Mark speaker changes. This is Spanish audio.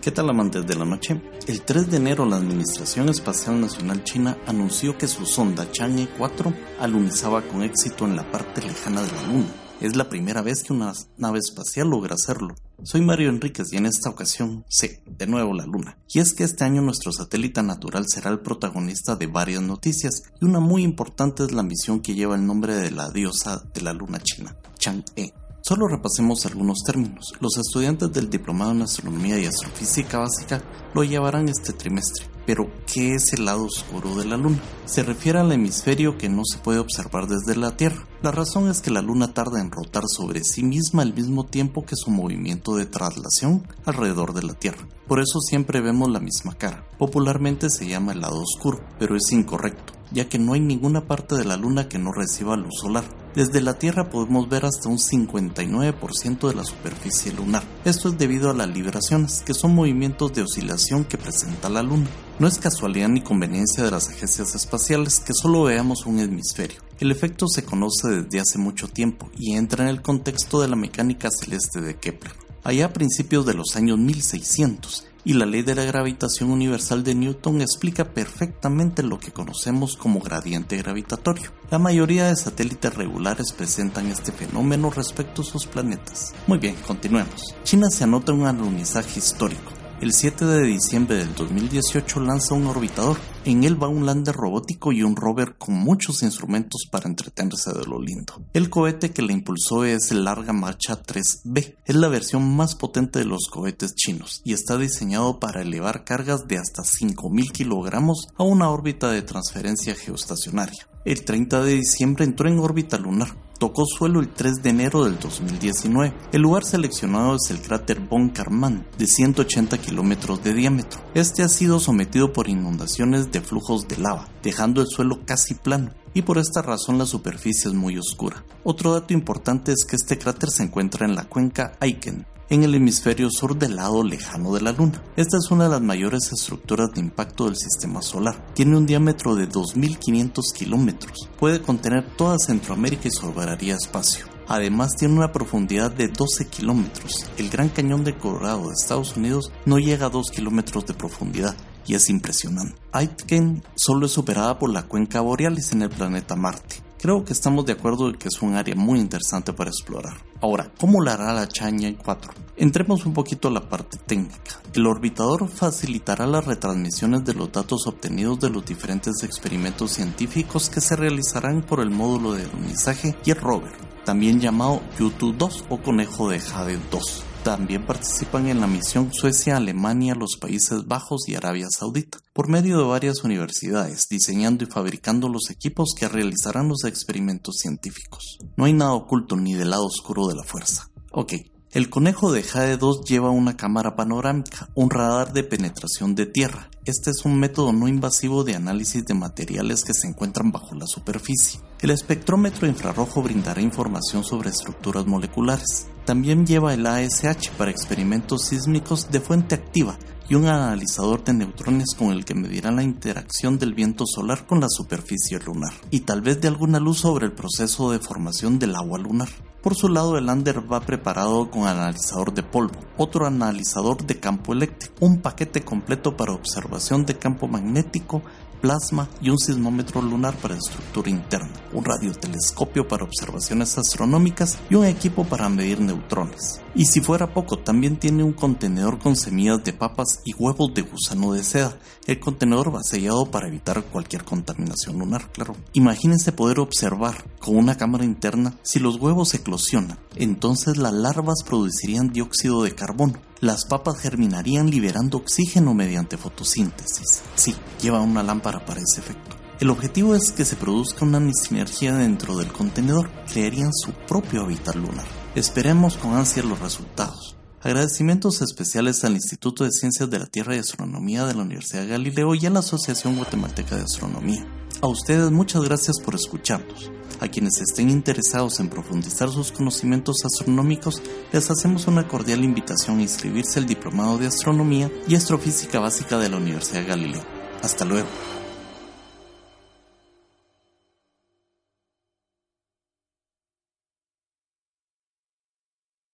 Speaker 1: ¿Qué tal amantes de la noche? El 3 de enero la Administración Espacial Nacional China anunció que su sonda Chang'e 4 alunizaba con éxito en la parte lejana de la Luna. Es la primera vez que una nave espacial logra hacerlo, soy Mario Enríquez y en esta ocasión, sí, de nuevo la Luna. Y es que este año nuestro satélite natural será el protagonista de varias noticias y una muy importante es la misión que lleva el nombre de la diosa de la Luna china, Chang'e. Solo repasemos algunos términos. Los estudiantes del Diplomado en Astronomía y Astrofísica Básica lo llevarán este trimestre. Pero, ¿qué es el lado oscuro de la Luna? Se refiere al hemisferio que no se puede observar desde la Tierra. La razón es que la Luna tarda en rotar sobre sí misma al mismo tiempo que su movimiento de traslación alrededor de la Tierra. Por eso siempre vemos la misma cara. Popularmente se llama el lado oscuro, pero es incorrecto, ya que no hay ninguna parte de la Luna que no reciba luz solar. Desde la Tierra podemos ver hasta un 59% de la superficie lunar. Esto es debido a las libraciones, que son movimientos de oscilación que presenta la Luna. No es casualidad ni conveniencia de las agencias espaciales que solo veamos un hemisferio. El efecto se conoce desde hace mucho tiempo y entra en el contexto de la mecánica celeste de Kepler. Allá a principios de los años 1600, y la ley de la gravitación universal de Newton explica perfectamente lo que conocemos como gradiente gravitatorio. La mayoría de satélites regulares presentan este fenómeno respecto a sus planetas. Muy bien, continuemos. China se anota un alunizaje histórico el 7 de diciembre del 2018 lanza un orbitador. En él va un lander robótico y un rover con muchos instrumentos para entretenerse de lo lindo. El cohete que le impulsó es el Larga Marcha 3B. Es la versión más potente de los cohetes chinos y está diseñado para elevar cargas de hasta 5.000 kilogramos a una órbita de transferencia geoestacionaria. El 30 de diciembre entró en órbita lunar tocó suelo el 3 de enero del 2019. El lugar seleccionado es el cráter Von Karman, de 180 kilómetros de diámetro. Este ha sido sometido por inundaciones de flujos de lava, dejando el suelo casi plano, y por esta razón la superficie es muy oscura. Otro dato importante es que este cráter se encuentra en la cuenca Aiken, en el hemisferio sur del lado lejano de la Luna. Esta es una de las mayores estructuras de impacto del sistema solar. Tiene un diámetro de 2.500 kilómetros. Puede contener toda Centroamérica y sobraría espacio. Además tiene una profundidad de 12 kilómetros. El Gran Cañón de Colorado de Estados Unidos no llega a 2 kilómetros de profundidad y es impresionante. Aitken solo es superada por la cuenca Borealis en el planeta Marte. Creo que estamos de acuerdo en que es un área muy interesante para explorar. Ahora, ¿cómo la hará la Chang'e 4? Entremos un poquito a la parte técnica. El orbitador facilitará las retransmisiones de los datos obtenidos de los diferentes experimentos científicos que se realizarán por el módulo de alunizaje y el rover, también llamado YouTube 2 o conejo de Jade 2. También participan en la misión Suecia, Alemania, los Países Bajos y Arabia Saudita, por medio de varias universidades, diseñando y fabricando los equipos que realizarán los experimentos científicos. No hay nada oculto ni del lado oscuro de la fuerza. Ok, el conejo de Jade 2 lleva una cámara panorámica, un radar de penetración de tierra. Este es un método no invasivo de análisis de materiales que se encuentran bajo la superficie. El espectrómetro infrarrojo brindará información sobre estructuras moleculares. También lleva el ASH para experimentos sísmicos de fuente activa y un analizador de neutrones con el que medirá la interacción del viento solar con la superficie lunar y tal vez de alguna luz sobre el proceso de formación del agua lunar. Por su lado, el lander va preparado con analizador de polvo, otro analizador de campo eléctrico, un paquete completo para observación de campo magnético plasma y un sismómetro lunar para estructura interna, un radiotelescopio para observaciones astronómicas y un equipo para medir neutrones. Y si fuera poco, también tiene un contenedor con semillas de papas y huevos de gusano de seda. El contenedor va sellado para evitar cualquier contaminación lunar, claro. Imagínense poder observar con una cámara interna si los huevos eclosionan. Entonces las larvas producirían dióxido de carbono, las papas germinarían liberando oxígeno mediante fotosíntesis. Sí, lleva una lámpara para ese efecto. El objetivo es que se produzca una sinergia dentro del contenedor, crearían su propio hábitat lunar. Esperemos con ansia los resultados. Agradecimientos especiales al Instituto de Ciencias de la Tierra y Astronomía de la Universidad de Galileo y a la Asociación Guatemalteca de Astronomía. A ustedes muchas gracias por escucharnos. A quienes estén interesados en profundizar sus conocimientos astronómicos, les hacemos una cordial invitación a inscribirse al Diplomado de Astronomía y Astrofísica Básica de la Universidad Galileo. Hasta luego.